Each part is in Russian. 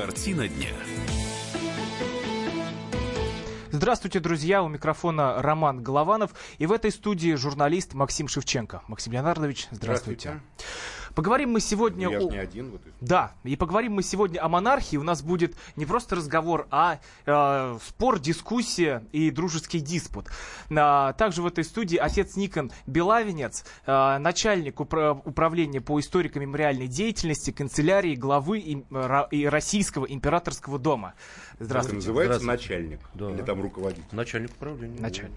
Картина дня. Здравствуйте, друзья! У микрофона Роман Голованов. И в этой студии журналист Максим Шевченко. Максим Леонардович, здравствуйте. здравствуйте. Поговорим мы сегодня... Ну, я о... не один. Вот Да, и поговорим мы сегодня о монархии. У нас будет не просто разговор, а э, спор, дискуссия и дружеский диспут. А, также в этой студии отец Никон Белавинец, э, начальник упра- управления по историко-мемориальной деятельности, канцелярии главы и, и Российского императорского дома. Здравствуйте. Это называется Здравствуйте. начальник? Да. Или там руководитель? Начальник управления. Начальник.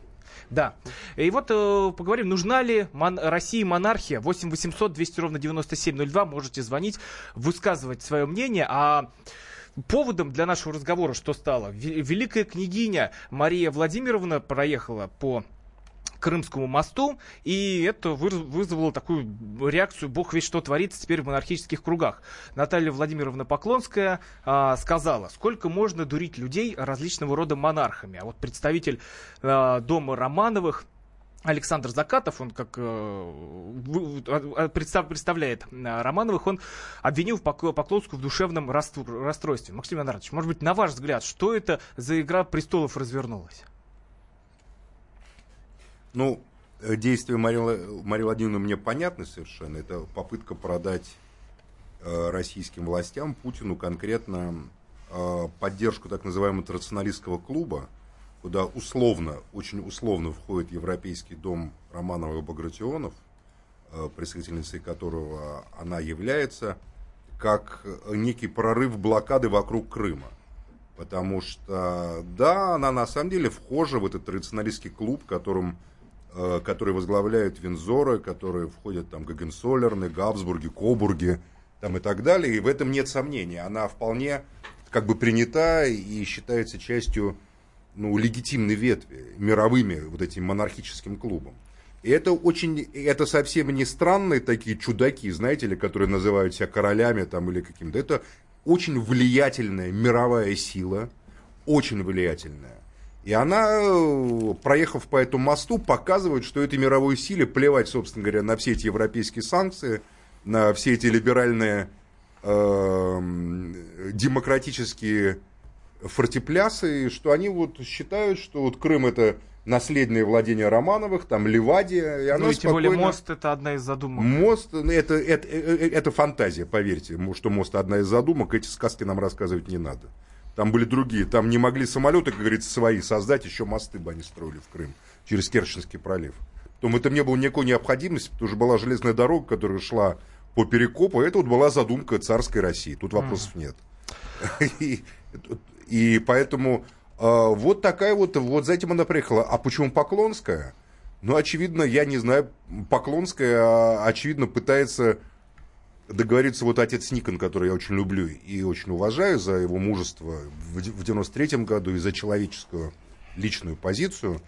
Да. И вот э, поговорим, нужна ли мон- России монархия. 8 800 200 ровно 9702. Можете звонить, высказывать свое мнение. А поводом для нашего разговора что стало? Великая княгиня Мария Владимировна проехала по Крымскому мосту, и это вызвало такую реакцию, бог весь что творится теперь в монархических кругах. Наталья Владимировна Поклонская а, сказала, сколько можно дурить людей различного рода монархами. А вот представитель а, дома Романовых Александр Закатов, он как э, представ, представляет э, Романовых, он обвинил Поклонскую в душевном расстройстве. Максим Леонардович, может быть, на ваш взгляд, что это за игра престолов развернулась? Ну, э, действия Марии, Марии Владимировны мне понятны совершенно. Это попытка продать э, российским властям, Путину конкретно э, поддержку так называемого традиционалистского клуба, куда условно, очень условно входит Европейский дом Романова и Багратионов, э, представительницей которого она является, как некий прорыв блокады вокруг Крыма. Потому что, да, она на самом деле вхожа в этот традиционалистский клуб, которым Э, которые возглавляют Винзоры, которые входят там Гагенсолерны, Габсбурги, Кобурги там и так далее. И в этом нет сомнений. Она вполне как бы принята и считается частью ну, легитимной ветви, мировыми вот этим монархическим клубом. И это очень, это совсем не странные такие чудаки, знаете ли, которые называют себя королями там или каким-то. Это очень влиятельная мировая сила, очень влиятельная. И она, э, проехав по этому мосту, показывает, что этой мировой силе плевать, собственно говоря, на все эти европейские санкции, на все эти либеральные э, демократические фортеплясы, что они вот считают, что вот Крым это наследные владения Романовых, там Ливадия. И она ну и тем более мост это одна из задумок. Мост ну, это, это, это, это фантазия, поверьте, что мост одна из задумок, эти сказки нам рассказывать не надо. Там были другие. Там не могли самолеты, как говорится, свои создать, еще мосты бы они строили в Крым через Керченский пролив. Потом это не было никакой необходимости, потому что была железная дорога, которая шла по перекопу. Это вот была задумка царской России. Тут вопросов нет. И, и поэтому э, вот такая вот, вот за этим она приехала. А почему Поклонская? Ну, очевидно, я не знаю, Поклонская, а, очевидно, пытается договориться вот отец Никон, который я очень люблю и очень уважаю за его мужество в 93 году и за человеческую личную позицию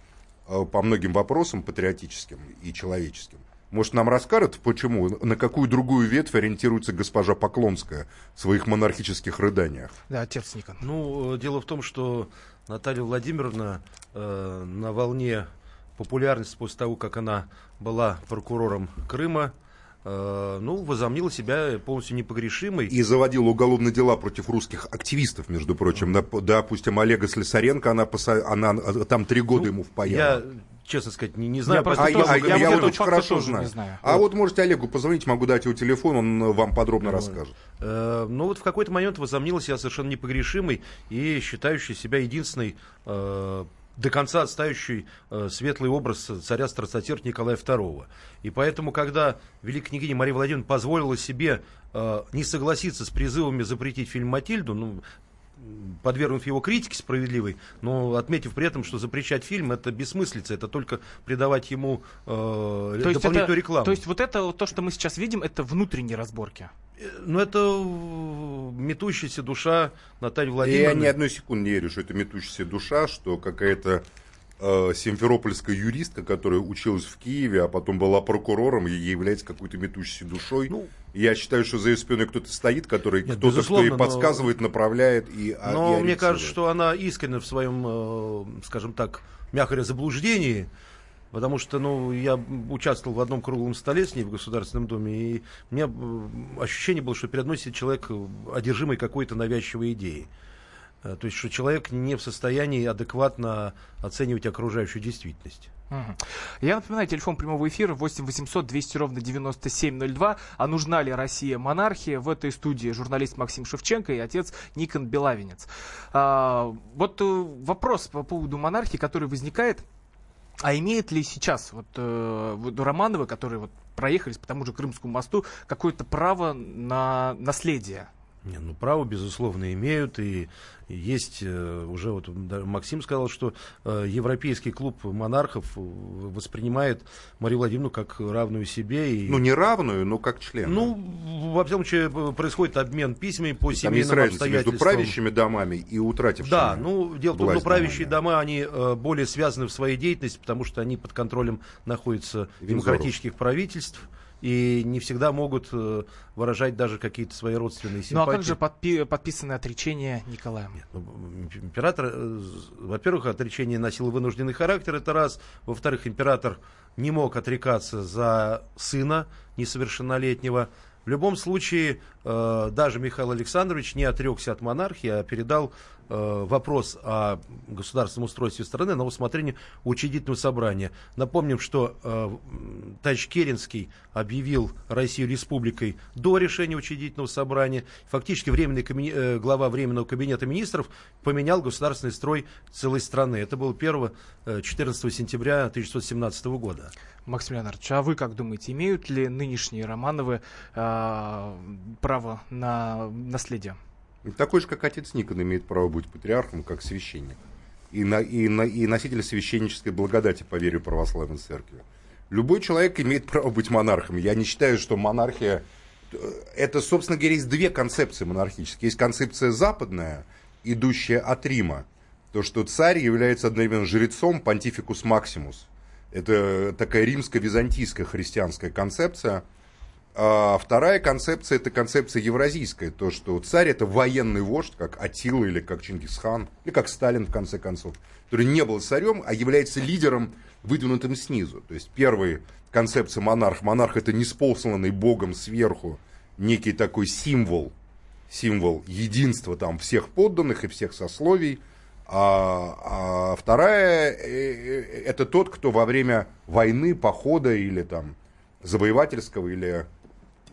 э, по многим вопросам патриотическим и человеческим. Может, нам расскажут, почему, на какую другую ветвь ориентируется госпожа Поклонская в своих монархических рыданиях? Да, отец Никон. Ну, дело в том, что Наталья Владимировна э, на волне популярности после того, как она была прокурором Крыма, Э, ну, возомнила себя полностью непогрешимой. И заводила уголовные дела против русских активистов, между прочим. Допустим, Олега Слесаренко, она, она там три года ну, ему впаяла. Я честно сказать, не, не знаю. Я, а, тоже, а, я, я, я вот очень хорошо знаю. Не знаю. А вот. вот можете Олегу позвонить, могу дать его телефон, он вам подробно ну, расскажет. Э, ну вот в какой-то момент возомнила себя совершенно непогрешимой и считающей себя единственной э, до конца отстающий э, светлый образ царя Страцатир Николая II. И поэтому, когда великая княгиня Мария Владимировна позволила себе э, не согласиться с призывами запретить фильм «Матильду», ну, подвергнув его критике справедливой, но отметив при этом, что запрещать фильм это бессмыслица, это только придавать ему э, то дополнительную это, рекламу. То есть вот это, то, что мы сейчас видим, это внутренние разборки? Ну, это метущаяся душа Натальи Владимировны. Я ни одной секунды не верю, что это метущаяся душа, что какая-то э, симферопольская юристка, которая училась в Киеве, а потом была прокурором, и является какой-то метущейся душой. Ну, я считаю, что за ее спиной кто-то стоит, который кто-то, кто ей подсказывает, но, направляет и а, Но и мне кажется, что она искренне в своем, э, скажем так, мягко заблуждении. Потому что, ну, я участвовал в одном круглом столе с ней в Государственном Доме, и у меня ощущение было, что перед мной сидит человек, одержимый какой-то навязчивой идеей. Э, то есть, что человек не в состоянии адекватно оценивать окружающую действительность. Я напоминаю, телефон прямого эфира 8 800 200 ровно 9702. А нужна ли Россия монархия? В этой студии журналист Максим Шевченко и отец Никон Белавинец. А, вот э, вопрос по поводу монархии, который возникает. А имеет ли сейчас вот, э, вот Романовы, которые вот проехались по тому же Крымскому мосту, какое-то право на наследие? Не, ну, право, безусловно, имеют. И есть э, уже, вот Максим сказал, что э, Европейский клуб монархов воспринимает Марию Владимировну как равную себе. И... Ну, не равную, но как член. Ну, во всяком случае, происходит обмен письмами по и семейным там есть обстоятельствам. между правящими домами и утратившими Да, ну, дело в том, что правящие дома, они э, более связаны в своей деятельности, потому что они под контролем находятся Винзоров. демократических правительств и не всегда могут э, выражать даже какие-то свои родственные симпатии. Ну а как же подпи- подписанное отречение Николая? Нет, ну, император, э, во-первых, отречение носило вынужденный характер, это раз. Во-вторых, император не мог отрекаться за сына несовершеннолетнего. В любом случае, э, даже Михаил Александрович не отрекся от монархии, а передал Э, вопрос о государственном устройстве страны на усмотрение учредительного собрания. Напомним, что э, товарищ Керенский объявил Россию республикой до решения учредительного собрания. Фактически временный кабинет, э, глава Временного кабинета министров поменял государственный строй целой страны. Это было 1 14 сентября 1917 года. Максим Леонардович, а вы как думаете, имеют ли нынешние Романовы э, право на наследие? Такой же, как отец Никон имеет право быть патриархом, как священник. И, на, и, на, и носитель священнической благодати по вере православной церкви. Любой человек имеет право быть монархом. Я не считаю, что монархия... Это, собственно говоря, есть две концепции монархические. Есть концепция западная, идущая от Рима. То, что царь является одновременно жрецом, понтификус максимус. Это такая римско-византийская христианская концепция – а вторая концепция, это концепция евразийская, то, что царь это военный вождь, как Атила или как Чингисхан, или как Сталин, в конце концов, который не был царем, а является лидером, выдвинутым снизу. То есть первая концепция монарх. Монарх это неспосланный богом сверху некий такой символ, символ единства там всех подданных и всех сословий. А, а вторая э, э, это тот, кто во время войны, похода или там завоевательского или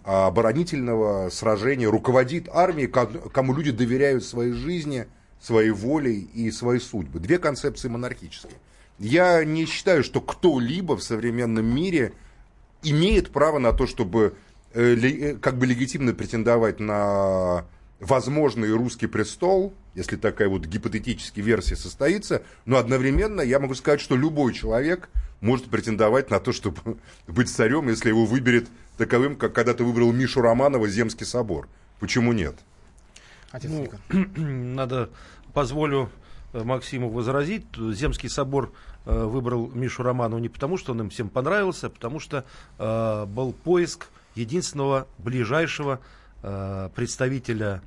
оборонительного сражения, руководит армией, кому люди доверяют своей жизни, своей волей и своей судьбы. Две концепции монархические. Я не считаю, что кто-либо в современном мире имеет право на то, чтобы э, э, как бы легитимно претендовать на возможный русский престол, если такая вот гипотетическая версия состоится, но одновременно я могу сказать, что любой человек может претендовать на то, чтобы быть царем, если его выберет таковым, как когда-то выбрал Мишу Романова Земский собор. Почему нет? ну, надо, позволю э, Максиму возразить. Земский собор э, выбрал Мишу Романова не потому, что он им всем понравился, а потому что э, был поиск единственного ближайшего представителя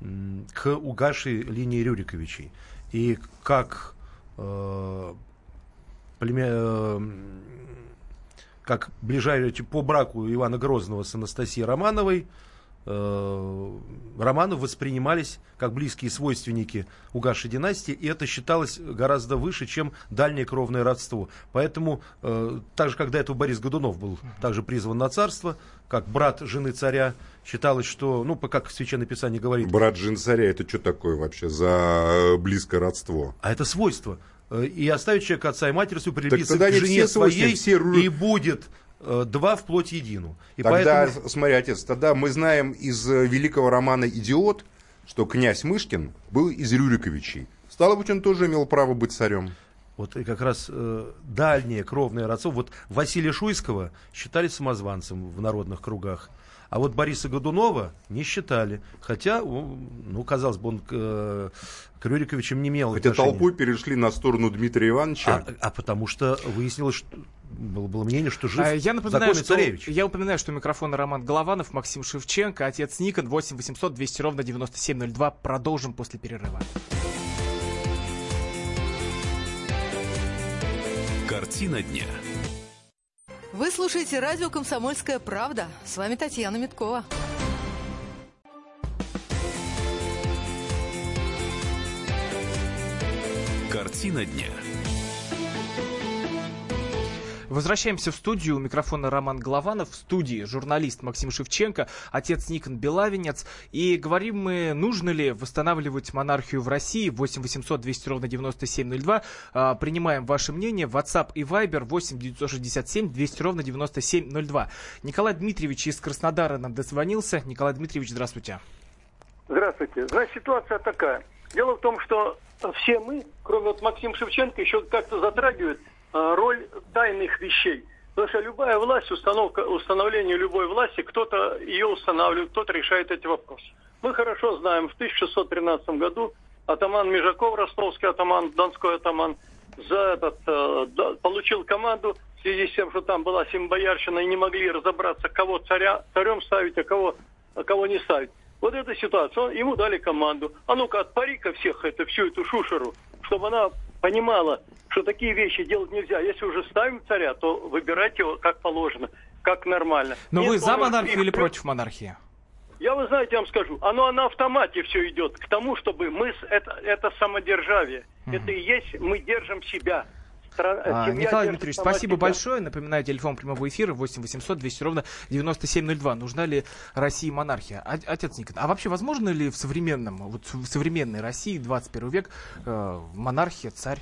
э, к угасшей линии Рюриковичей. И как э, э, как ближайший по браку Ивана Грозного с Анастасией Романовой, э, Романов воспринимались как близкие свойственники угасшей династии, и это считалось гораздо выше, чем дальнее кровное родство. Поэтому, э, так же, когда это Борис Годунов был также призван на царство, как брат жены царя, считалось, что, ну, как Священное Писание говорит... Брат жены царя, это что такое вообще за близкое родство? А это свойство. Э, и оставить человека отца и матери свою, прилепиться к жене своей, все... и будет э, два вплоть едину. И тогда, поэтому... смотри, отец, тогда мы знаем из э, великого романа «Идиот», что князь Мышкин был из Рюриковичей. Стало быть, он тоже имел право быть царем. Вот и как раз э, дальнее кровное родство. Вот Василия Шуйского считали самозванцем в народных кругах. А вот Бориса Годунова не считали. Хотя, ну, казалось бы, он э, к Рюриковичам не имел Хотя отношения. толпой перешли на сторону Дмитрия Ивановича. А, а потому что выяснилось, что было, было мнение, что жив а, я напоминаю, что, царевич. Я упоминаю, что микрофон Роман Голованов, Максим Шевченко, отец Никон, 8 800 200 ровно 9702. Продолжим после перерыва. Картина дня. Вы слушаете радио «Комсомольская правда». С вами Татьяна Миткова. Картина дня. Возвращаемся в студию. У микрофона Роман Голованов. В студии журналист Максим Шевченко, отец Никон Белавинец. И говорим мы, нужно ли восстанавливать монархию в России. 8 800 200 ровно 9702. А, принимаем ваше мнение. WhatsApp и Viber 8 967 200 ровно 9702. Николай Дмитриевич из Краснодара нам дозвонился. Николай Дмитриевич, здравствуйте. Здравствуйте. Значит, ситуация такая. Дело в том, что все мы, кроме вот Максима Шевченко, еще как-то затрагивают роль тайных вещей. Потому что любая власть, установка, установление любой власти, кто-то ее устанавливает, кто-то решает эти вопросы. Мы хорошо знаем, в 1613 году атаман Межаков, ростовский атаман, донской атаман, за этот, э, получил команду в связи с тем, что там была симбоярщина и не могли разобраться, кого царя, царем ставить, а кого, а кого не ставить. Вот эта ситуация, он, ему дали команду. А ну-ка, отпари-ка всех это, всю эту шушеру, чтобы она понимала, что такие вещи делать нельзя. Если уже ставим царя, то выбирайте его как положено, как нормально. Но Нет, вы за монархию или против монархии? Я, вы знаете, я вам скажу, оно на автомате все идет к тому, чтобы мы, это, это самодержавие. Угу. Это и есть, мы держим себя. А, Николай Дмитриевич, спасибо себя. большое. Напоминаю, телефон прямого эфира 8 800 200 ровно 9702. Нужна ли России монархия? Отец Никон, а вообще возможно ли в современном, вот в современной России 21 век э, монархия, царь?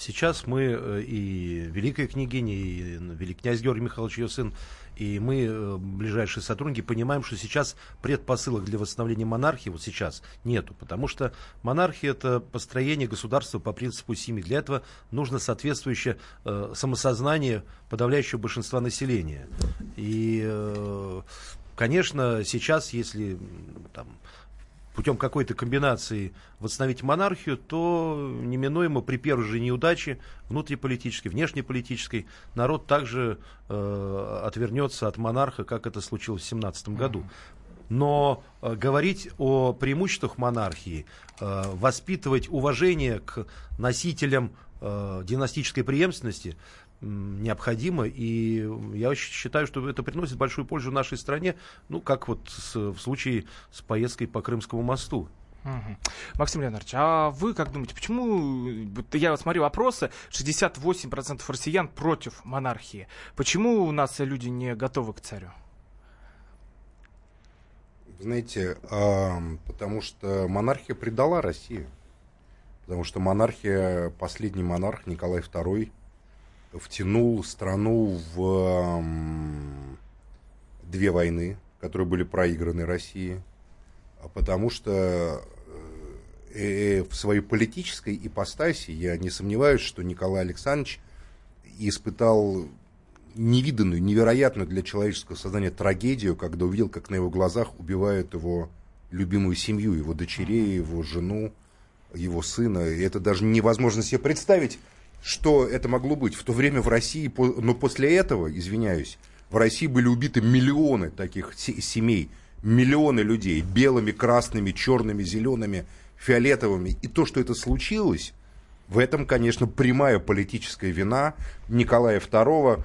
Сейчас мы э, и великая княгиня, и великий князь Георгий Михайлович, ее сын, и мы, э, ближайшие сотрудники, понимаем, что сейчас предпосылок для восстановления монархии вот сейчас нету, потому что монархия это построение государства по принципу семьи. Для этого нужно соответствующее э, самосознание подавляющего большинства населения. И, э, конечно, сейчас, если там, путем какой-то комбинации восстановить монархию, то неминуемо при первой же неудаче внутриполитической, внешнеполитической народ также э, отвернется от монарха, как это случилось в 17 году. Но э, говорить о преимуществах монархии, э, воспитывать уважение к носителям э, династической преемственности, необходимо, и я считаю, что это приносит большую пользу нашей стране, ну, как вот с, в случае с поездкой по Крымскому мосту. Угу. Максим Леонардович, а вы как думаете, почему, я смотрю опросы, 68% россиян против монархии. Почему у нас люди не готовы к царю? Знаете, э, потому что монархия предала Россию. Потому что монархия, последний монарх Николай II втянул страну в две войны, которые были проиграны России, а потому что э, э, в своей политической ипостаси я не сомневаюсь, что Николай Александрович испытал невиданную, невероятную для человеческого сознания трагедию, когда увидел, как на его глазах убивают его любимую семью, его дочерей, его жену, его сына. И это даже невозможно себе представить, что это могло быть. В то время в России, но после этого, извиняюсь, в России были убиты миллионы таких семей, миллионы людей, белыми, красными, черными, зелеными, фиолетовыми. И то, что это случилось, в этом, конечно, прямая политическая вина Николая II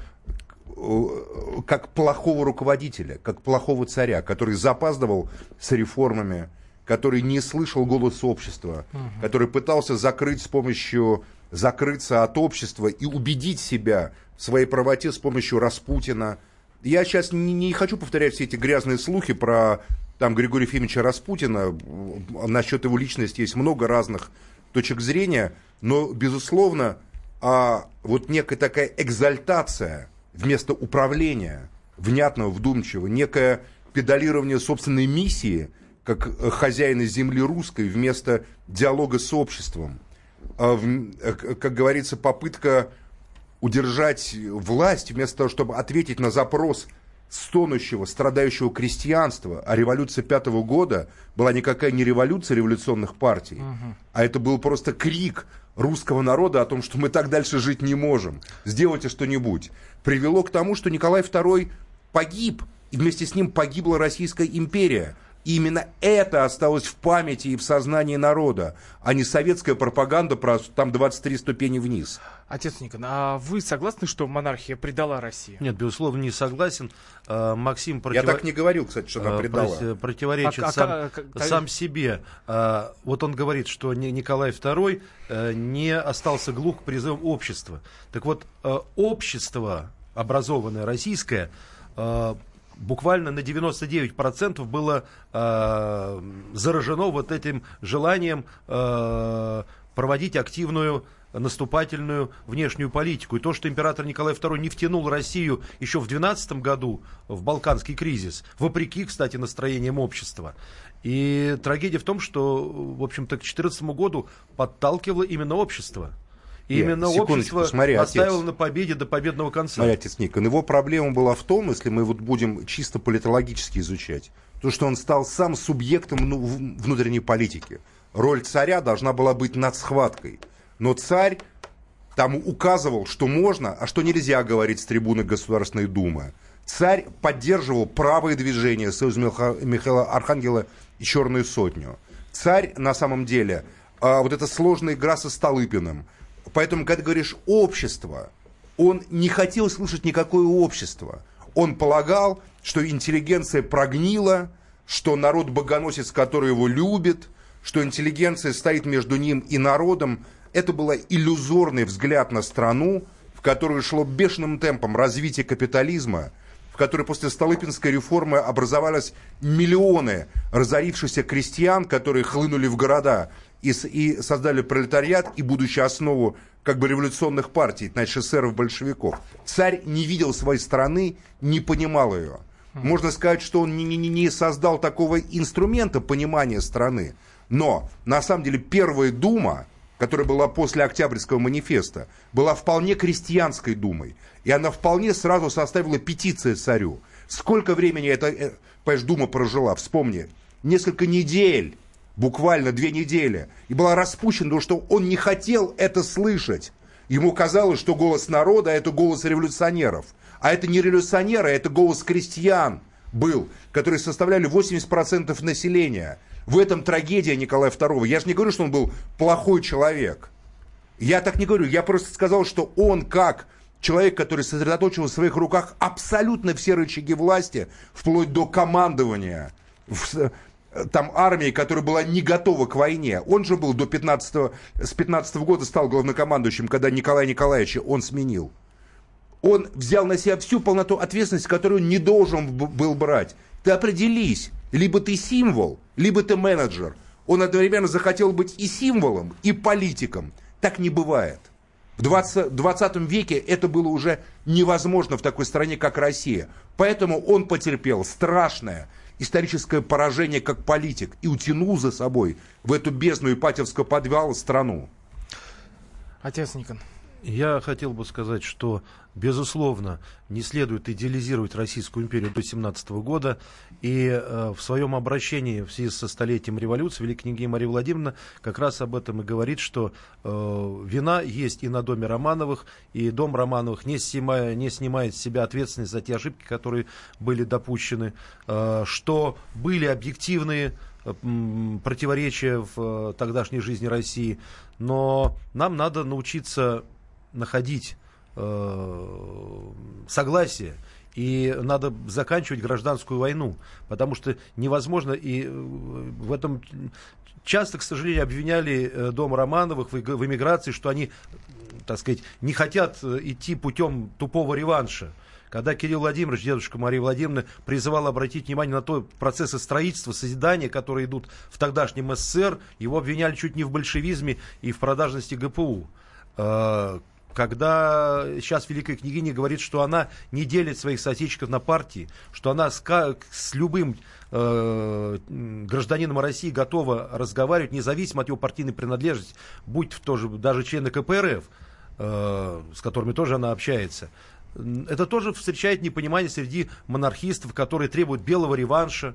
э, как плохого руководителя, как плохого царя, который запаздывал с реформами, который не слышал голос общества, угу. который пытался закрыть с помощью закрыться от общества и убедить себя в своей правоте с помощью Распутина. Я сейчас не, не хочу повторять все эти грязные слухи про там Григория Ефимовича Распутина. Насчет его личности есть много разных точек зрения, но, безусловно, а вот некая такая экзальтация вместо управления, внятного, вдумчивого, некое педалирование собственной миссии, как хозяина земли русской, вместо диалога с обществом. А, э, как говорится, попытка удержать власть, вместо того, чтобы ответить на запрос стонущего, страдающего крестьянства, а революция пятого года была никакая не революция революционных партий, угу. а это был просто крик русского народа о том, что мы так дальше жить не можем, сделайте что-нибудь, привело к тому, что Николай II погиб, и вместе с ним погибла Российская империя. И именно это осталось в памяти и в сознании народа, а не советская пропаганда про там 23 ступени вниз. Отец Никон, а вы согласны, что монархия предала Россию? Нет, безусловно, не согласен. А, Максим против... Я так не говорил, кстати, что она а, предала. Про- противоречит А- сам, а- а- сам себе. А, Вот он говорит, что Ни- Николай II э, не остался глух к призывам общества. Так вот, э, общество, образованное российское, э, буквально на 99% было э, заражено вот этим желанием э, проводить активную наступательную внешнюю политику. И то, что император Николай II не втянул Россию еще в 12 году в Балканский кризис, вопреки, кстати, настроениям общества. И трагедия в том, что, в общем-то, к 2014 году подталкивало именно общество. И Нет, именно общество смотри, отец. оставило на победе до победного конца. Смотри, отец Никон, его проблема была в том, если мы вот будем чисто политологически изучать, то, что он стал сам субъектом ну, внутренней политики. Роль царя должна была быть над схваткой. Но царь там указывал, что можно, а что нельзя говорить с трибуны Государственной Думы. Царь поддерживал правые движения Союза Миха- Михаила Архангела и Черную Сотню. Царь, на самом деле, а, вот эта сложная игра со Столыпиным. Поэтому, когда говоришь «общество», он не хотел слышать никакое общество. Он полагал, что интеллигенция прогнила, что народ богоносец, который его любит, что интеллигенция стоит между ним и народом. Это был иллюзорный взгляд на страну, в которую шло бешеным темпом развитие капитализма, в которой после Столыпинской реформы образовались миллионы разорившихся крестьян, которые хлынули в города и, и создали пролетариат и будущую основу как бы революционных партий, значит, эсеров, большевиков. Царь не видел своей страны, не понимал ее. Можно сказать, что он не, не- не создал такого инструмента понимания страны. Но, на самом деле, первая дума, которая была после Октябрьского манифеста, была вполне крестьянской думой. И она вполне сразу составила петиция царю. Сколько времени эта, э, понимаешь, дума прожила? Вспомни. Несколько недель, буквально две недели. И была распущена, потому что он не хотел это слышать. Ему казалось, что голос народа – это голос революционеров. А это не революционеры, а это голос крестьян был, которые составляли 80% населения. В этом трагедия Николая II. Я же не говорю, что он был плохой человек. Я так не говорю. Я просто сказал, что он как человек, который сосредоточил в своих руках абсолютно все рычаги власти, вплоть до командования там армии, которая была не готова к войне. Он же был до 15 с 15 года стал главнокомандующим, когда Николая Николаевича он сменил. Он взял на себя всю полноту ответственности, которую не должен был брать. Ты определись, либо ты символ, либо ты менеджер. Он одновременно захотел быть и символом, и политиком. Так не бывает. В 20, 20 веке это было уже невозможно в такой стране, как Россия. Поэтому он потерпел страшное историческое поражение как политик и утянул за собой в эту бездну Ипатьевского подвала страну. Отец Никон. Я хотел бы сказать, что, безусловно, не следует идеализировать Российскую империю до 17 года. И э, в своем обращении в связи со столетием революции Великая княгиня Мария Владимировна как раз об этом и говорит, что э, вина есть и на доме Романовых, и дом Романовых не, снимая, не снимает с себя ответственность за те ошибки, которые были допущены, э, что были объективные м, противоречия в э, тогдашней жизни России, но нам надо научиться находить э, согласие и надо заканчивать гражданскую войну, потому что невозможно и э, в этом часто, к сожалению, обвиняли э, дом Романовых в, эмиграции, что они, так сказать, не хотят идти путем тупого реванша. Когда Кирилл Владимирович, дедушка Марии Владимировны, призывал обратить внимание на то процессы строительства, созидания, которые идут в тогдашнем СССР, его обвиняли чуть не в большевизме и в продажности ГПУ. Когда сейчас Великая княгиня говорит, что она не делит своих соотечественников на партии, что она с, с любым э, гражданином России готова разговаривать, независимо от его партийной принадлежности, будь в тоже даже члены КПРФ, э, с которыми тоже она общается. Это тоже встречает непонимание среди монархистов, которые требуют белого реванша.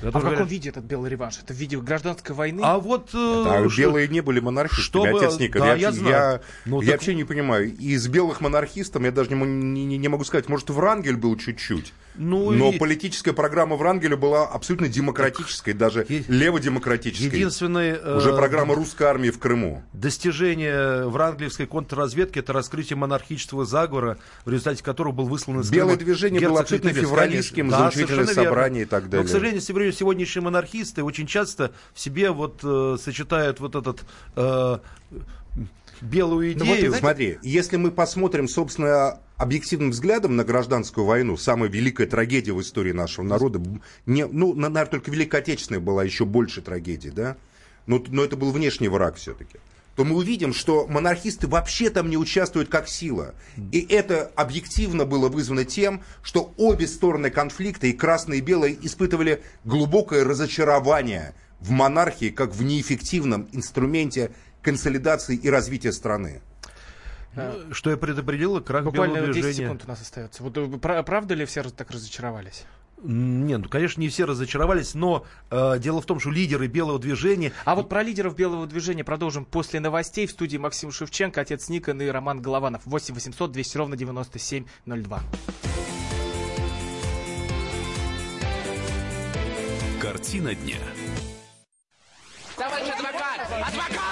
А в каком говорят, виде этот белый реванш? Это в виде гражданской войны? А вот... э, А что- белые не были монархистами, чтобы- отец Никон. да, я, я вообще- знаю. я- Ну, я так- вообще не понимаю. Из белых монархистов, я даже не- не- не могу сказать, может, Врангель был чуть-чуть. Ну, Но и... политическая программа Врангеля была абсолютно демократической, даже е... леводемократической. Единственное... Уже э... программа русской армии в Крыму. Достижение врангелевской контрразведки это раскрытие монархического заговора, в результате которого был выслан из Белое Крыма движение было абсолютно февралистским, да, заучительное собрание и так далее. Но, к сожалению, сегодняшние монархисты очень часто в себе вот э, сочетают вот этот... Э, белую идею. Ну, вот, знаете... Смотри, если мы посмотрим, собственно, объективным взглядом на гражданскую войну, самая великая трагедия в истории нашего народа, не, ну, наверное, только Великая Отечественная была еще больше трагедии, да? Но, но это был внешний враг все-таки то мы увидим, что монархисты вообще там не участвуют как сила. И это объективно было вызвано тем, что обе стороны конфликта, и красные и белые, испытывали глубокое разочарование в монархии как в неэффективном инструменте консолидации и развития страны. Ну, что я предопределил, крах Буквально белого движения. 10 секунд у нас остается. Вот э, правда ли все так разочаровались? Нет, ну, конечно, не все разочаровались, но э, дело в том, что лидеры белого движения... А вот про лидеров белого движения продолжим после новостей. В студии Максим Шевченко, отец Никон и Роман Голованов. 8 800 200 ровно 9702. Картина дня. Товарищ адвокат! Адвокат!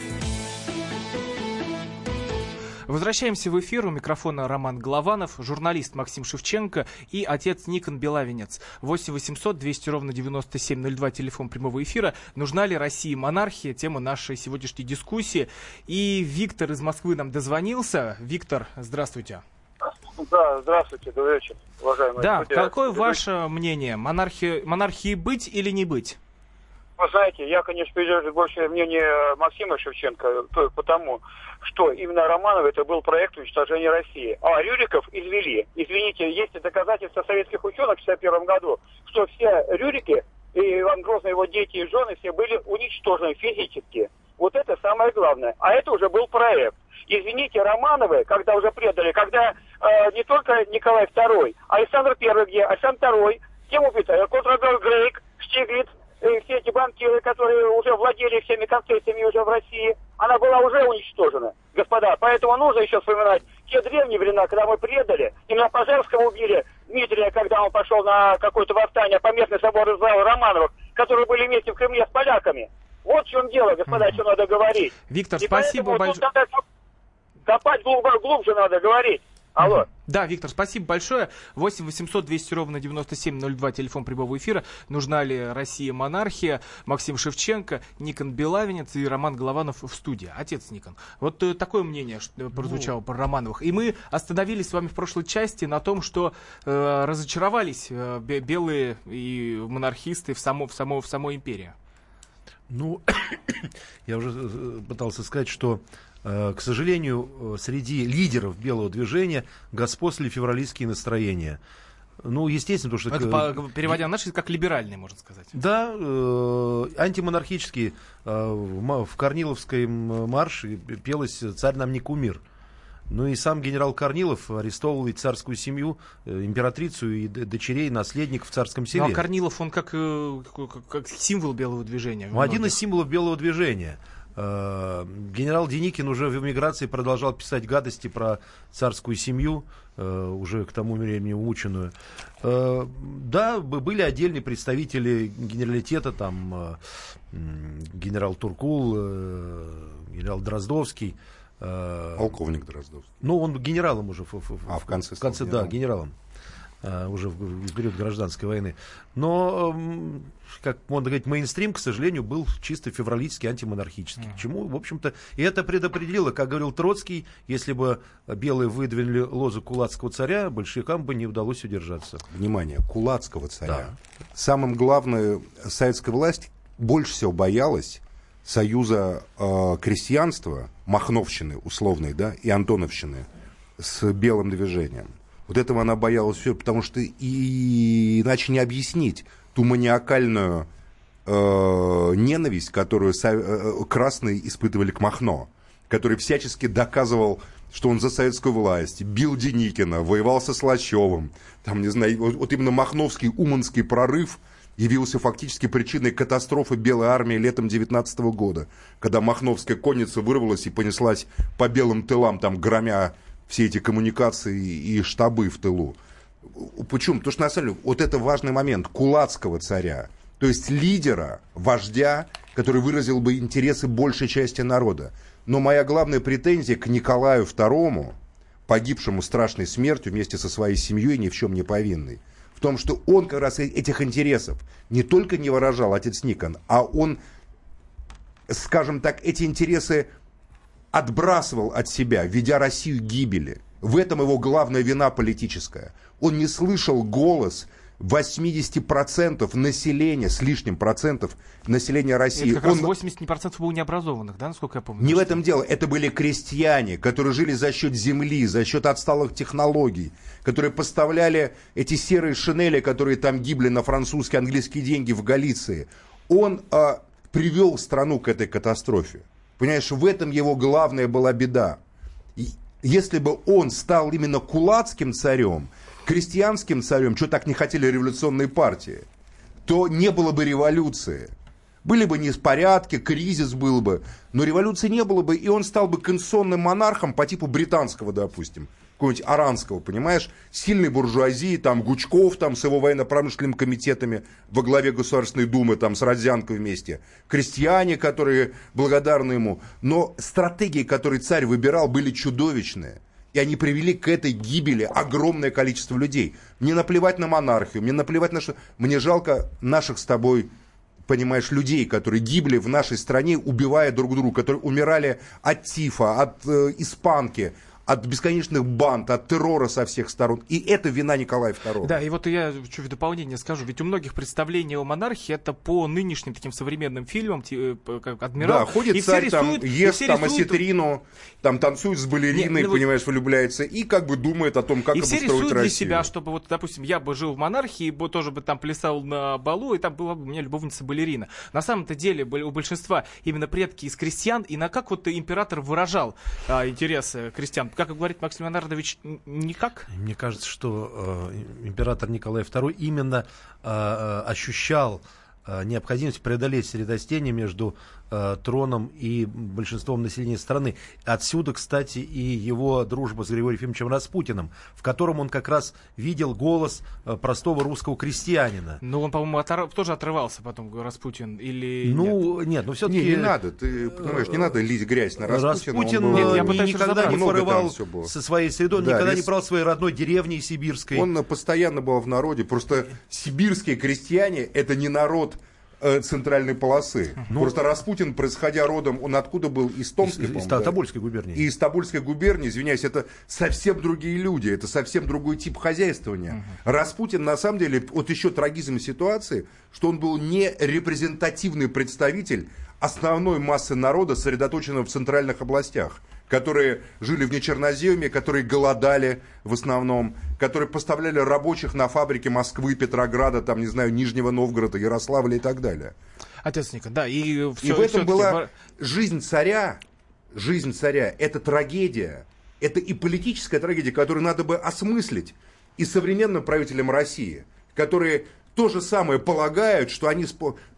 Возвращаемся в эфир. У микрофона Роман Голованов, журналист Максим Шевченко и отец Никон Белавинец. 8 800 200 ровно 9702, телефон прямого эфира. Нужна ли России монархия? Тема нашей сегодняшней дискуссии. И Виктор из Москвы нам дозвонился. Виктор, здравствуйте. Да, здравствуйте, добрый вечер, уважаемые. Да, студия. какое ваше мнение? Монархии, монархии быть или не быть? Вы знаете, я, конечно, придерживаюсь больше мнения Максима Шевченко, потому что именно Романов это был проект уничтожения России. А Рюриков извели. Извините, есть доказательства советских ученых в 1961 году, что все Рюрики и Иван Грозный, его дети и жены все были уничтожены физически. Вот это самое главное. А это уже был проект. Извините, Романовы, когда уже предали, когда э, не только Николай II, Александр I, где Александр II, кем убиты? Контрадор Грейк, Штиглиц, все эти банкиры, которые уже владели всеми концессиями уже в России, она была уже уничтожена, господа. Поэтому нужно еще вспоминать те древние времена, когда мы предали, именно Пожарского убили Дмитрия, когда он пошел на какое-то восстание, поместный собор Израила Романовых, которые были вместе в Кремле с поляками. Вот в чем дело, господа, mm-hmm. что надо говорить. Виктор, И спасибо большое. Копать глубже, глубже надо говорить. Алло. Да, Виктор, спасибо большое. 8 800 200 ровно 9702, телефон прямого эфира. Нужна ли Россия монархия? Максим Шевченко, Никон Белавинец и Роман Голованов в студии. Отец Никон. Вот э, такое мнение что, прозвучало ну... про Романовых. И мы остановились с вами в прошлой части на том, что э, разочаровались э, белые и монархисты в, само, в, само, в самой империи. Ну, я уже э, пытался сказать, что к сожалению, э, среди лидеров белого движения господствовали февралистские настроения. Ну, естественно, потому что... Это, по, переводя на наши, как либеральные, можно сказать. Да, э, антимонархические. Э, в, в Корниловском марше пелось «Царь нам не кумир». Ну и сам генерал Корнилов арестовывал и царскую семью, э, императрицу и дочерей, наследников в царском селе. Ну, а Корнилов, он как, как, как символ белого движения. Ну, один из символов белого движения. Э, генерал Деникин уже в эмиграции продолжал писать гадости про царскую семью, э, уже к тому времени умученную. Э, да, были отдельные представители генералитета, там генерал Туркул, генерал Дроздовский. Полковник Дроздовский. Ну, он генералом уже. А, в конце, в конце да, генералом. Uh, уже в, в период гражданской войны. Но, как можно говорить, мейнстрим, к сожалению, был чисто февралистский, антимонархический. К чему, в общем-то, и это предопределило, как говорил Троцкий, если бы белые выдвинули лозу кулацкого царя, большевикам бы не удалось удержаться. Внимание, кулацкого царя. Да. Самым главным, советская власть больше всего боялась союза э, крестьянства, Махновщины условной, да, и Антоновщины с белым движением. Вот этого она боялась все, потому что и иначе не объяснить ту маниакальную э, ненависть, которую со- э, красные испытывали к Махно, который всячески доказывал, что он за советскую власть, бил Деникина, воевал со Слащевым. Там, не знаю, вот, вот именно Махновский уманский прорыв явился фактически причиной катастрофы Белой армии летом 19 года, когда Махновская конница вырвалась и понеслась по белым тылам, там громя все эти коммуникации и штабы в тылу. Почему? Потому что, на самом деле, вот это важный момент кулацкого царя, то есть лидера, вождя, который выразил бы интересы большей части народа. Но моя главная претензия к Николаю II, погибшему страшной смертью вместе со своей семьей, ни в чем не повинный, в том, что он как раз этих интересов не только не выражал, отец Никон, а он, скажем так, эти интересы отбрасывал от себя, ведя Россию к гибели. В этом его главная вина политическая. Он не слышал голос 80% населения, с лишним процентов населения России. Это как Он- раз 80% было необразованных, да, насколько я помню? не в этом дело. Это были крестьяне, которые жили за счет земли, за счет отсталых технологий, которые поставляли эти серые шинели, которые там гибли на французские, английские деньги в Галиции. Он а, привел страну к этой катастрофе. Понимаешь, в этом его главная была беда. Если бы он стал именно кулацким царем, крестьянским царем, что так не хотели революционные партии, то не было бы революции. Были бы неспорядки, кризис был бы, но революции не было бы, и он стал бы конституционным монархом по типу британского, допустим, какого-нибудь аранского, понимаешь, сильной буржуазии, там, Гучков, там, с его военно-промышленными комитетами во главе Государственной Думы, там, с Родзянко вместе, крестьяне, которые благодарны ему, но стратегии, которые царь выбирал, были чудовищные. И они привели к этой гибели огромное количество людей. Мне наплевать на монархию, мне наплевать на что. Мне жалко наших с тобой понимаешь, людей, которые гибли в нашей стране, убивая друг друга, которые умирали от тифа, от э, испанки, от бесконечных банд, от террора со всех сторон. И это вина Николая II. Да, и вот я что в дополнение скажу, ведь у многих представление о монархии это по нынешним таким современным фильмам, э, как «Адмирал». Да, ходит И царь, там, рисуют- и ест все там рисуют- осетрину, там танцует с балериной, Не, ну вот- понимаешь, влюбляется, и как бы думает о том, как и все рисуют для себя, чтобы вот, допустим, я бы жил в монархии, бы тоже бы там плясал на балу, и там была бы у меня любовница балерина. На самом-то деле у большинства именно предки из крестьян, и на как вот император выражал а, интересы крестьян. Как говорит Максим Леонардович, никак? Мне кажется, что э, император Николай II именно э, э, ощущал э, необходимость преодолеть средостение между э, троном и большинством населения страны. Отсюда, кстати, и его дружба с Григорием Ефимовичем Распутиным, в котором он как раз видел голос э, простого русского крестьянина. Ну, он, по-моему, отор- тоже отрывался потом, Распутин, или нет? Ну, нет, ну все-таки... Не, не надо, ты понимаешь, не надо лить грязь на Распутина. Распутин был- Нет, я э, пытаюсь никогда не порывал со своей средой, он Да, никогда не рис- брал своей родной деревни сибирской. Он э, постоянно был в народе. Просто сибирские крестьяне – это не народ э, центральной полосы. Просто Распутин, происходя родом, он откуда был? Из Томска, Ну, Из- из да? Тобольской губернии. И из Тобольской губернии, извиняюсь, это совсем другие люди, это совсем другой тип хозяйствования. Распутин, на самом деле, вот еще трагизм ситуации, что он был не репрезентативный представитель основной массы народа, сосредоточенного в центральных областях которые жили в нечерноземе, которые голодали в основном, которые поставляли рабочих на фабрики Москвы, Петрограда, там, не знаю, Нижнего Новгорода, Ярославля и так далее. Отец Никон, да, и все. И в этом была жизнь царя, жизнь царя, это трагедия, это и политическая трагедия, которую надо бы осмыслить и современным правителям России, которые то же самое полагают, что они,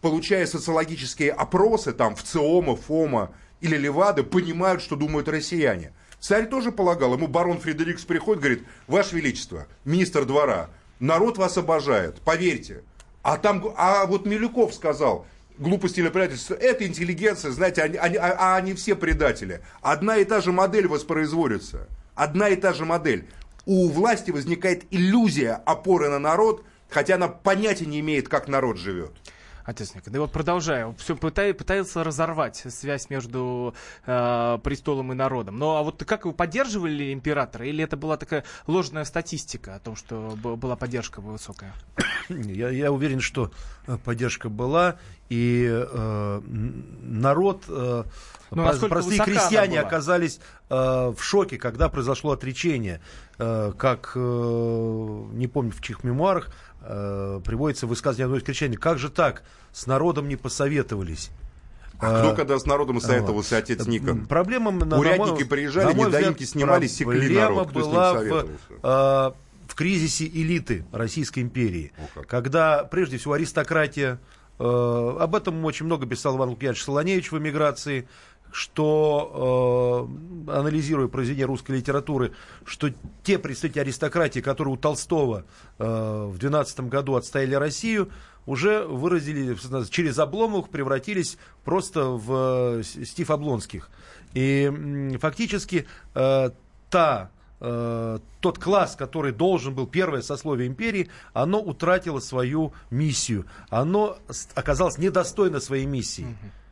получая социологические опросы там в ЦИОМа, ФОМа или Левада, понимают, что думают россияне. Царь тоже полагал, ему барон Фредерикс приходит, говорит, Ваше Величество, министр двора, народ вас обожает, поверьте. А там, а вот Милюков сказал, глупость или предательство, это интеллигенция, знаете, они, они- а, а они все предатели. Одна и та же модель воспроизводится. Одна и та же модель. У власти возникает иллюзия опоры на народ, хотя она понятия не имеет, как народ живет. Отец Никон, и вот продолжаю, все пытается разорвать связь между э, престолом и народом. Но а вот как вы поддерживали императора, или это была такая ложная статистика о том, что была поддержка высокая? Я, я уверен, что э, поддержка была, и э, народ, э, Ну, насколько простые крестьяне оказались э, в шоке, когда произошло отречение. Э, как, э, не помню в чьих мемуарах, э, приводится высказывание одной из кричаний, как же так, с народом не посоветовались. А кто когда с народом советовался, отец Никон? Проблема... на- Урядники на приезжали, на мой недоимки взгляд, снимали, секли народ. Кто с ним была в, э, в кризисе элиты Российской империи. О, как. Когда, прежде всего, аристократия, э, об этом очень много писал Иван Лукьянович Солоневич в эмиграции, что, э, анализируя произведения русской литературы, что те представители аристократии, которые у Толстого э, в 12 году отстояли Россию, уже выразили, через Обломов превратились просто в э, Стив Облонских. И м, фактически э, та э, тот класс, который должен был первое сословие империи, оно утратило свою миссию. Оно оказалось недостойно своей миссии. Э,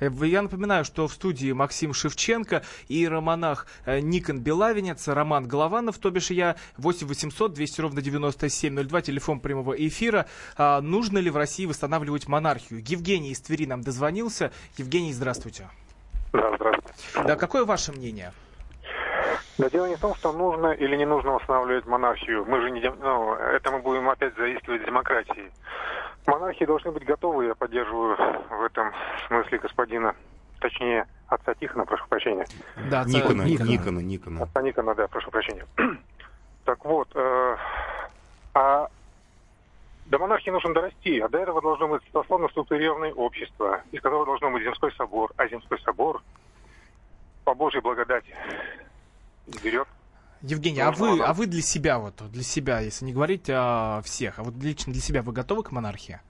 Я напоминаю, что в студии Максим Шевченко и романах э, Никон Белавинец, Роман Голованов, то бишь я, 8 800 200 ровно 9702, телефон прямого эфира. А, нужно ли в России восстанавливать монархию? Евгений из Твери нам дозвонился. Евгений, здравствуйте. Да, здравствуйте. Да, какое ваше мнение? Да дело не в том, что нужно или не нужно восстанавливать монархию. Мы же не... дем- Ну, это мы будем опять заискивать с демократией. Монархии должны быть готовы, я поддерживаю в этом смысле господина, точнее, отца Тихона, прошу прощения. Да, ца- Никона, Никона. Никона, Никона. Отца Никона, да, прошу прощения. так вот, э, а до монархии нужно дорасти, а до этого должно быть сословно структурированное общество, из которого должно быть земской собор, а земской собор по Божьей благодати берет Евгений, а вы, а вы для себя, вот, для себя, если не говорить о всех, а вот лично для себя вы готовы к монархии?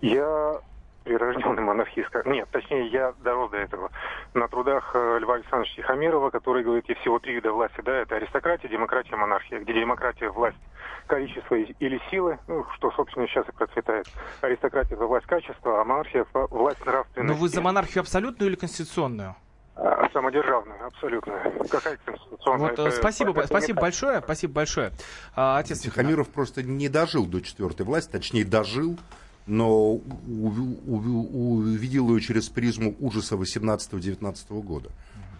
Я прирожденный монархист. Нет, точнее, я дорос до этого. На трудах э, Льва Александровича Тихомирова, который говорит, есть всего три вида власти, да, это аристократия, демократия, монархия. Где демократия – власть количества или силы, ну, что, собственно, сейчас и процветает. Аристократия – это власть качества, а монархия – власть нравственности. Но Ну, вы за монархию абсолютную или конституционную? А, Самодержавную, абсолютно. Какая конституционная? Вот, э, Это- спасибо, это не спасибо так. большое, спасибо большое. А, отец. Тихомиров просто не дожил до четвертой власти, точнее дожил, но увидел ее через призму ужаса 18-19 года.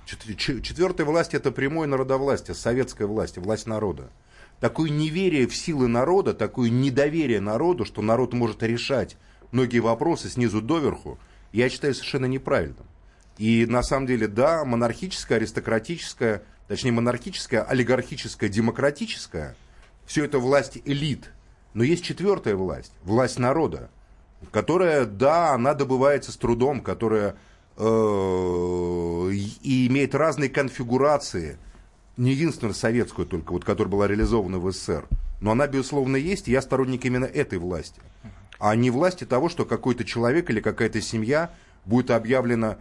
Четвертая власть это прямое народовластие, советская власть, власть народа. Такое неверие в силы народа, такое недоверие народу, что народ может решать многие вопросы снизу доверху, я считаю совершенно неправильным. И на самом деле, да, монархическая, аристократическая, точнее монархическая, олигархическая, демократическая, все это власть элит. Но есть четвертая власть, власть народа, которая, да, она добывается с трудом, которая э, и имеет разные конфигурации, не единственную советскую только, вот, которая была реализована в СССР, но она, безусловно, есть, и я сторонник именно этой власти, а не власти того, что какой-то человек или какая-то семья будет объявлена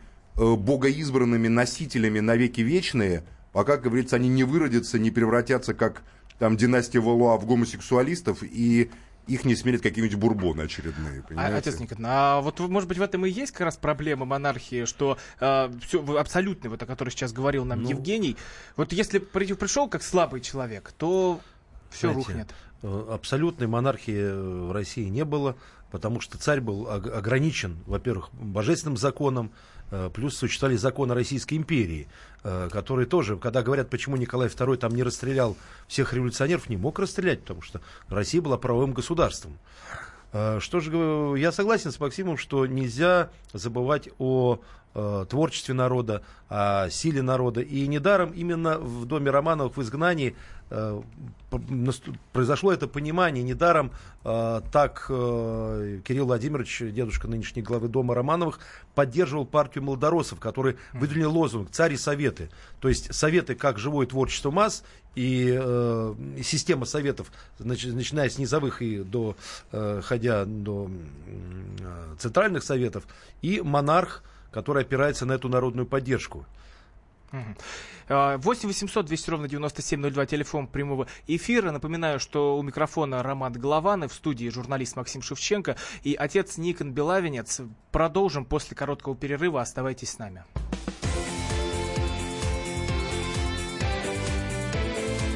богоизбранными носителями навеки вечные, пока, как говорится, они не выродятся, не превратятся, как там династия Валуа в гомосексуалистов, и их не смирят какие-нибудь бурбоны очередные, А, понимаете? Отец Никон, а вот, может быть, в этом и есть как раз проблема монархии, что э, все, абсолютно, вот о которой сейчас говорил нам Ну. Евгений, вот если при- пришел как слабый человек, то все Знаете, рухнет. э, Абсолютной монархии э, в России не было, потому что царь был ог- ограничен, во-первых, божественным законом, э, плюс существовали законы Российской империи, э, которые тоже, когда говорят, почему Николай II там не расстрелял всех революционеров, не мог расстрелять, потому что Россия была правовым государством. Э, Что же, я согласен с Максимом, что нельзя забывать о э, творчестве народа, о силе народа. И недаром именно в доме Романовых в изгнании э, произошло это понимание. Недаром э, так э, Кирилл Владимирович, дедушка нынешней главы дома Романовых, поддерживал партию молодоросов, которые выдвинули лозунг «Царь и советы». То есть советы как живое творчество масс и э, система советов, нач- начиная с низовых и до, э, ходя до э, центральных советов, и монарх, который опирается на эту народную поддержку. Э, 8 800 200 ровно 9702, телефон прямого эфира. Напоминаю, что у микрофона Роман Голованов, в студии журналист Максим Шевченко и отец Никон Белавинец. Продолжим после короткого перерыва. Оставайтесь с нами.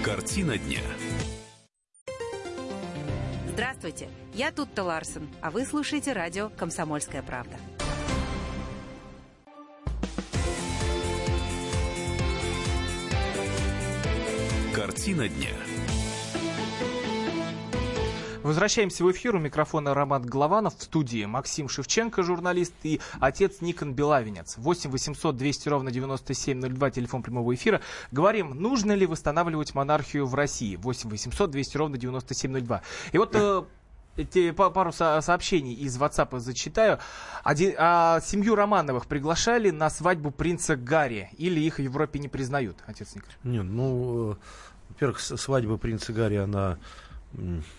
Картина дня. Здравствуйте, я Тутта Ларсен, а вы слушаете радио «Комсомольская правда». Картина дня. Возвращаемся в эфир. У микрофона Роман Голованов. В студии Максим Шевченко, журналист, и отец Никон Белавинец. 8 800 200 ровно 9702, телефон прямого эфира. Говорим, нужно ли восстанавливать монархию в России? 8 800 200 ровно 9702. И вот э, эти, пару сообщений из WhatsApp зачитаю. Один, а семью Романовых приглашали на свадьбу принца Гарри или их в Европе не признают, отец Николай? Нет, ну, во-первых, свадьба принца Гарри, она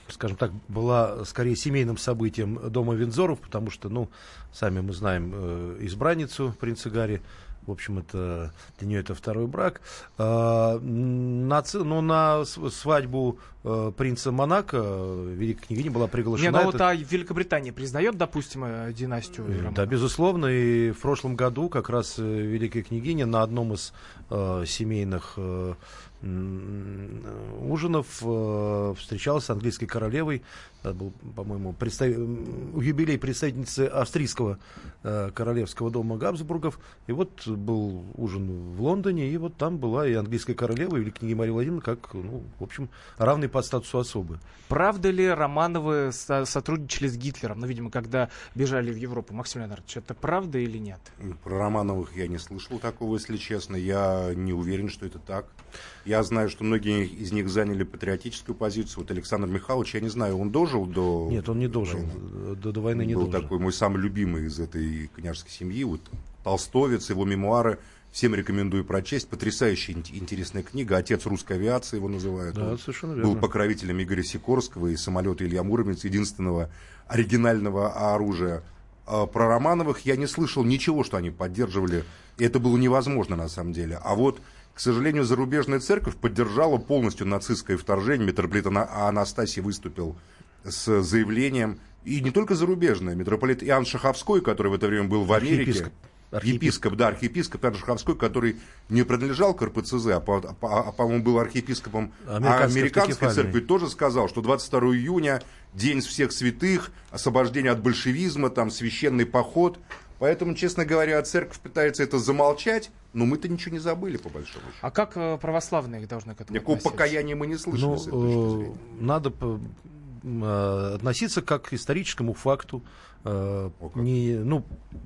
скажем так, была скорее семейным событием дома Винзоров, потому что, ну, сами мы знаем э, избранницу принца Гарри, в общем, это для нее это второй брак. А, на, ну, на свадьбу э, принца Монако э, великая княгиня была приглашена. Не, ну вот а Великобритания признает, допустим, династию Романов? Да, безусловно. И в прошлом году как раз великая княгиня на одном из э, семейных э, ужинов э, встречалась с английской королевой. Это был, по-моему, представ... юбилей представительницы австрийского э, королевского дома Габсбургов. И вот был ужин в Лондоне, и вот там была и английская королева, и книги Мария Владимировна, как, ну, в общем, равный по статусу особы. Правда ли Романовы со- сотрудничали с Гитлером? Ну, видимо, когда бежали в Европу. Максим Леонардович, это правда или нет? Про Романовых я не слышал такого, если честно. Я не уверен, что это так. Я знаю, что многие из них заняли патриотическую позицию. Вот Александр Михайлович, я не знаю, он дожил до... Нет, он не дожил. Войны. До, до войны не был дожил. такой мой самый любимый из этой княжеской семьи. Вот Толстовец, его мемуары. Всем рекомендую прочесть. Потрясающая интересная книга. Отец русской авиации его называют. Да, он совершенно верно. Был покровителем Игоря Сикорского и самолета Илья Муромец, единственного оригинального оружия. А про Романовых я не слышал ничего, что они поддерживали. Это было невозможно на самом деле. А вот к сожалению, зарубежная церковь поддержала полностью нацистское вторжение. Митрополит Анастасий выступил с заявлением, и не только зарубежная, митрополит Иоанн Шаховской, который в это время был в Америке, архиепископ, архиепископ, епископ, да, архиепископ Иоанн Шаховской, который не принадлежал к РПЦЗ, а, а, а по-моему, был архиепископом американской, американской церкви, тоже сказал, что 22 июня, день всех святых, освобождение от большевизма, там священный поход, Поэтому, честно говоря, церковь пытается это замолчать, но мы-то ничего не забыли, по большому счету. А как э, православные должны к этому Никакого относиться? покаяния мы не слышали ну, с этой э, Надо э, относиться как к историческому факту. Не, ну,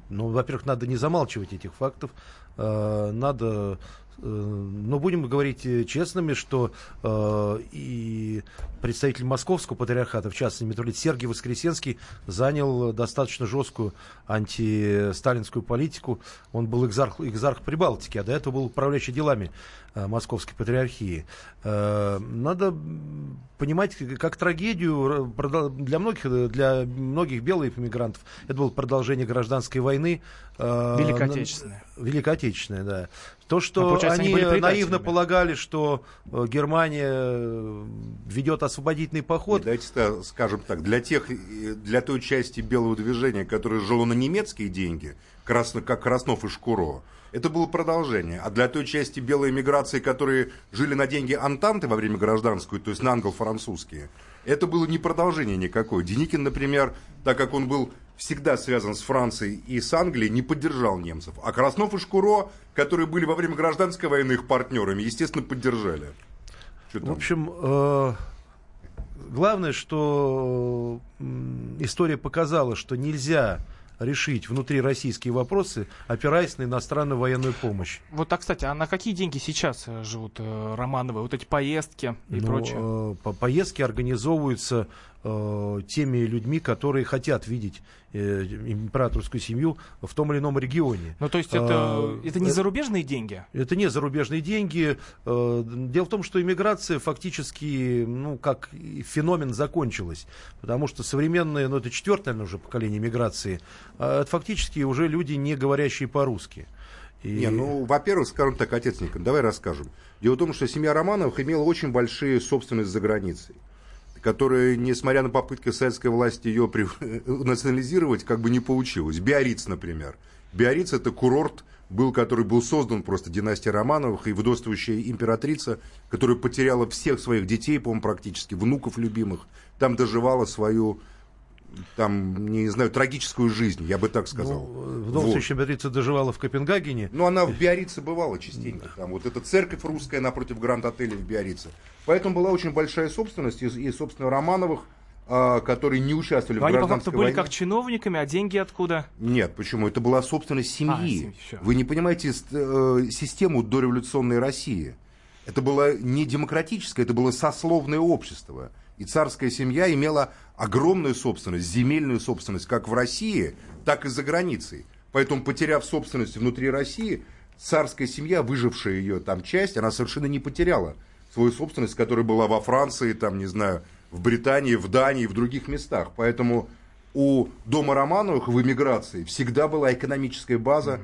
ну, во-первых, надо не замалчивать этих фактов. Надо но будем говорить э, честными, что э, и представитель Московского патриархата, в частности, митрополит Сергий Воскресенский, занял достаточно жесткую антисталинскую политику. Он был экзарх, экзарх Прибалтики, а до этого был управляющий делами э, Московской патриархии. Э, надо понимать как трагедию для многих, для многих белых иммигрантов. Это было продолжение гражданской войны. Э, Великой Отечественной. Великой Отечественной, да. То, что ну, они, они наивно полагали, что э, Германия э, ведет освободительный поход. Нет, давайте скажем так, для тех, для той части белого движения, которая жила на немецкие деньги, красно, как Краснов и Шкуро, это было продолжение. А для той части белой эмиграции, которые жили на деньги Антанты во время гражданской, то есть на англо-французские, это было не продолжение никакое. Деникин, например, так как он был всегда связан с Францией и с Англией, не поддержал немцев. А Краснов и Шкуро, которые были во время гражданской войны их партнерами, естественно, поддержали. В общем, э, главное, что история показала, что нельзя решить внутри российские вопросы, опираясь на иностранную военную помощь. Вот, а, кстати, а на какие деньги сейчас э, живут э, Романовы? Вот эти поездки и ну, прочее? Э, по поездки организовываются э, теми людьми, которые хотят видеть э, императорскую семью в том или ином регионе. Ну, то есть это, а, это не зарубежные деньги? Это не зарубежные деньги. Э, дело в том, что иммиграция фактически, ну, как феномен закончилась. Потому что современное, ну, это четвертое, наверное, уже поколение иммиграции, э, это фактически уже люди, не говорящие по-русски. И... Не, ну, во-первых, скажем так, отец Никон, давай расскажем. Дело в том, что семья Романовых имела очень большие собственности за границей которая, несмотря на попытки советской власти ее при... национализировать, как бы не получилось. Биориц, например. Биориц – это курорт, был, который был создан просто династией Романовых, и вдовствующая императрица, которая потеряла всех своих детей, по-моему, практически, внуков любимых, там доживала свою там, не знаю, трагическую жизнь, я бы так сказал. Ну, в вот. случае императрица доживала в Копенгагене. Ну, она в Биорице бывала частенько. Там вот эта церковь русская напротив Гранд-отеля в Биорице. Поэтому была очень большая собственность, и, и собственно, Романовых а, которые не участвовали Но в они гражданской факту были войне. как чиновниками, а деньги откуда? Нет, почему? Это была собственность семьи. А, семьи, всё. Вы не понимаете э, систему дореволюционной России. Это было не демократическое, это было сословное общество. И царская семья имела огромную собственность, земельную собственность, как в России, так и за границей. Поэтому, потеряв собственность внутри России, царская семья, выжившая ее там часть, она совершенно не потеряла свою собственность, которая была во Франции, там, не знаю, в Британии, в Дании, в других местах. Поэтому у дома Романовых в эмиграции всегда была экономическая база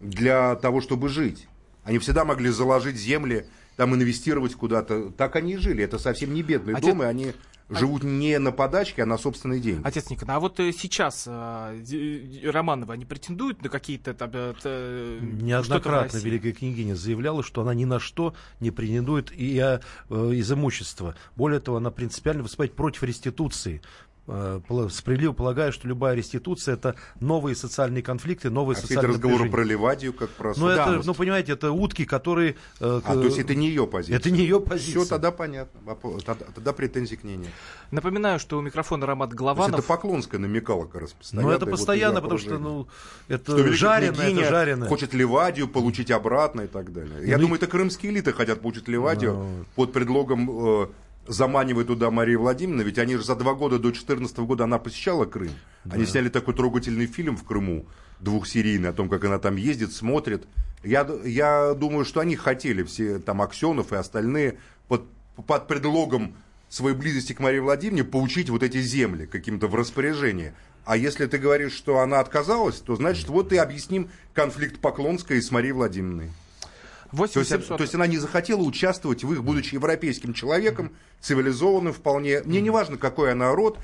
для того, чтобы жить. Они всегда могли заложить земли, там инвестировать куда-то. Так они и жили. Это совсем не бедные Отец- дома, они живут не на подачке, а на собственные деньги. Отец Никон, а вот э, сейчас э, Романовы, они претендуют на какие-то там... э, Неоднократно? Великая княгиня заявляла, что она ни на что не претендует и э, из имущества. Более того, она принципиально выступает против реституции. Э, Справедливо полагаю, что любая реституция это новые социальные конфликты, новые А социальные разговоры про Ливадию, как про Ну, это, ну, понимаете, это утки, которые... э, А, то есть это не ее позиция. Это не ее позиция. Все, тогда понятно. Тогда, тогда претензий к ней нет. Напоминаю, что у микрофона Ромат То есть это Поклонская намекала как раз постоянно. Ну, это и вот постоянно, потому что, ну, это что жареное, это жареное. хочет Ливадию получить обратно и так далее. Я Ну, думаю, это крымские элиты хотят получить Ливадию Ну. под предлогом э, заманивая туда Марию Владимировну, ведь они же за два года до 2014 года она посещала Крым. Они сняли такой трогательный фильм в Крыму, двухсерийный, о том, как она там ездит, смотрит. Я, я думаю, что они хотели, все там Аксенов и остальные, под, под предлогом своей близости к Марии Владимировне получить вот эти земли каким-то в распоряжение. А если ты говоришь, что она отказалась, то значит, вот и объясним конфликт Поклонской с Марией Владимировной. 8 То есть, 700. то есть она не захотела участвовать в их, будучи европейским человеком, цивилизованным вполне. Мне не важно, какой она род,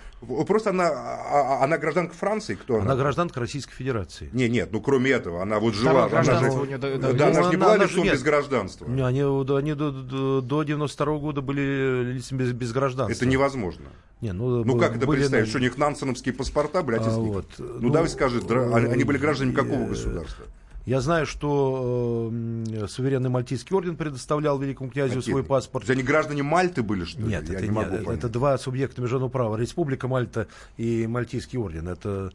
просто она, а- а- она гражданка Франции, кто она? Она гражданка Российской Федерации. Не, нет, ну кроме этого, она вот жила. Она же, у да, да, да, она Ну, же не она- была лицом без гражданства. Не, Они, до- они до, до, до 92 года были лицами без, без гражданства. Это невозможно. Не, ну, Ну как это были представить, на- что у них нансеновские паспорта были, отец А, Никон? вот, Ну, ну, давай скажи, дра- э, они они были гражданами какого э, государства? Я знаю, что э, суверенный мальтийский орден предоставлял великому князю Какие? свой паспорт. они граждане Мальты были, что ли? Нет, Я это, не могу это, понять. два субъекта международного права. Республика Мальта и Мальтийский орден. Это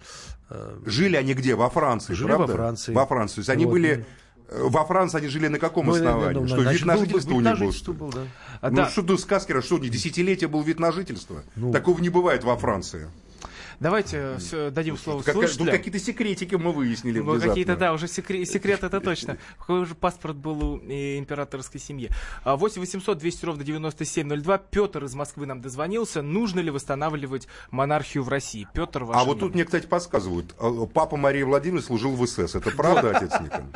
э, Жили они где? Во Франции, Жили правда? во Франции. Во Франции. То есть они Вот. были... э, Во Франции они жили на каком ну, основании? ну, что, значит, вид на жительство у них был? что был, да. Ну, да. что ты сказки, что не десятилетия был вид на жительство? Ну. Такого не бывает во Франции. Давайте э, дадим слово Какая- тут слушателям. какие-то секретики мы выяснили Ну, какие-то, да, уже секре- секрет, это точно. Какой же паспорт был у э, императорской семьи? А, 8 800 200 ровно 9702. Петр из Москвы нам дозвонился. Нужно ли восстанавливать монархию в России? Петр, ваше А вот тут мне, кстати, подсказывают. э, Папа Марии Владимировны служил в СС. Это правда, отец Никон?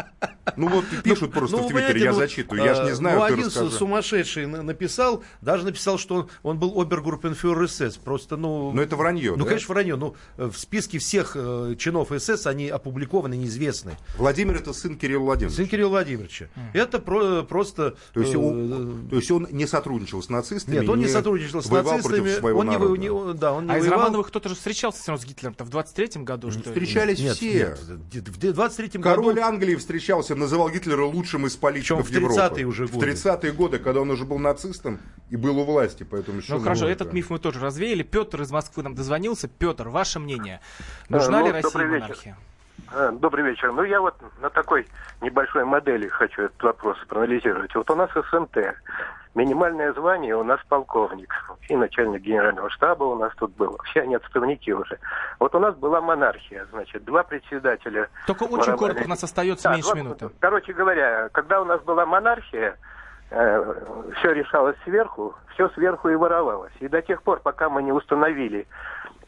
Ну вот пишут просто Ну, в Твиттере, я ну, зачитываю. Я же не знаю, ну, один сумасшедший на- написал, даже написал, что он, он был обергруппенфюрер СС. Просто, ну... Но это вранье, Ну, да? конечно, вранье. Ну, э, в списке всех э, чинов СС они опубликованы, неизвестны. Владимир это сын Кирилла Владимировича. Сын Кирилла Владимировича. Это про- просто... То есть, э, он, то есть он не сотрудничал с нацистами? Нет, он не сотрудничал с нацистами. он не, народа. не- он- да, он не А из воевал. Романовых кто-то же встречался все равно с Гитлером-то в 23-м году, что ли? Встречались Нет, все. нет, в 23-м Король году... Англии встречался, называл Гитлера лучшим из политиков Причем в 30-е Европы. уже В годы. 30-е годы, когда он уже был нацистом и был у власти, поэтому Ну хорошо, этот миф мы тоже развеяли. Петр из Москвы нам дозвонился. Петр, ваше мнение. Нужна ну, ли России добрый вечер. монархия? А, Добрый вечер. Ну, я вот на такой небольшой модели хочу этот вопрос проанализировать. Вот у нас СНТ. Минимальное звание у нас полковник. И начальник генерального штаба у нас тут был. Все они отставники уже. Вот у нас была монархия, значит, два председателя. Только очень воровали. коротко, у нас остается Да, меньше два- минуты. Короче говоря, когда у нас была монархия, все решалось сверху, все сверху и воровалось. И до тех пор, пока мы не установили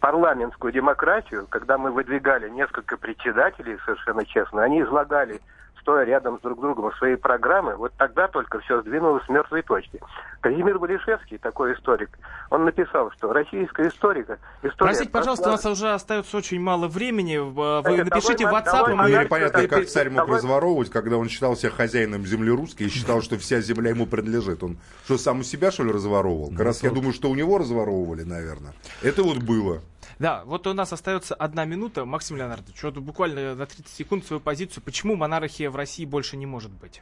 парламентскую демократию, когда мы выдвигали несколько председателей, совершенно честно, они излагали, стоя рядом с друг другом, свои программы, вот тогда только все сдвинулось с мертвой точки. Казимир Балишевский, такой историк, он написал, что российская историка... История Простите, пожалуйста, у нас уже остается очень мало времени. Вы Давай, напишите в WhatsApp, давай, и Ну, мы... давай, давай, как царь мог давай. разворовывать, когда он считал себя хозяином земли русской и считал, что вся земля ему принадлежит. Он что, сам у себя, что ли, разворовывал? Как раз я думаю, что у него разворовывали, наверное. Это вот было. Да, вот у нас остается одна минута. Максим Леонардович, вот буквально на 30 секунд свою позицию. Почему монархия в России больше не может быть?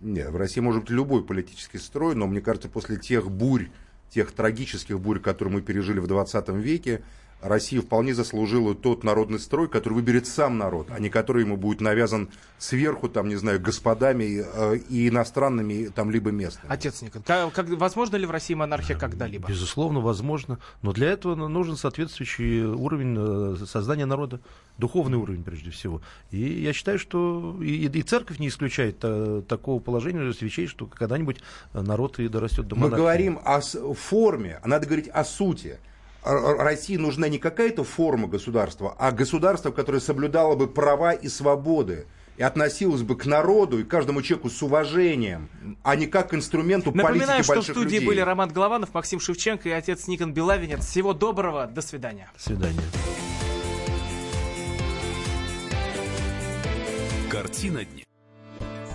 Нет, в России может быть любой политический строй, но мне кажется, после тех бурь, тех трагических бурь, которые мы пережили в 20 веке, Россия вполне заслужила тот народный строй, который выберет сам народ, а не который ему будет навязан сверху, там, не знаю, господами э, и иностранными, там, либо местными. Отец Никон, как, как, возможно ли в России монархия когда-либо? Безусловно, возможно. Но для этого нужен соответствующий уровень э, создания народа, духовный уровень прежде всего. И я считаю, что и, и церковь не исключает а, такого положения свечей, что когда-нибудь народ и дорастет до монархии. Мы говорим о форме, а надо говорить о сути. России нужна не какая-то форма государства, а государство, которое соблюдало бы права и свободы и относилось бы к народу и каждому человеку с уважением, а не как к инструменту Напоминаю, политики больших что в студии людей. были Роман Голованов, Максим Шевченко и отец Никон Белавинец. Всего доброго, до свидания. До свидания. Картина дня.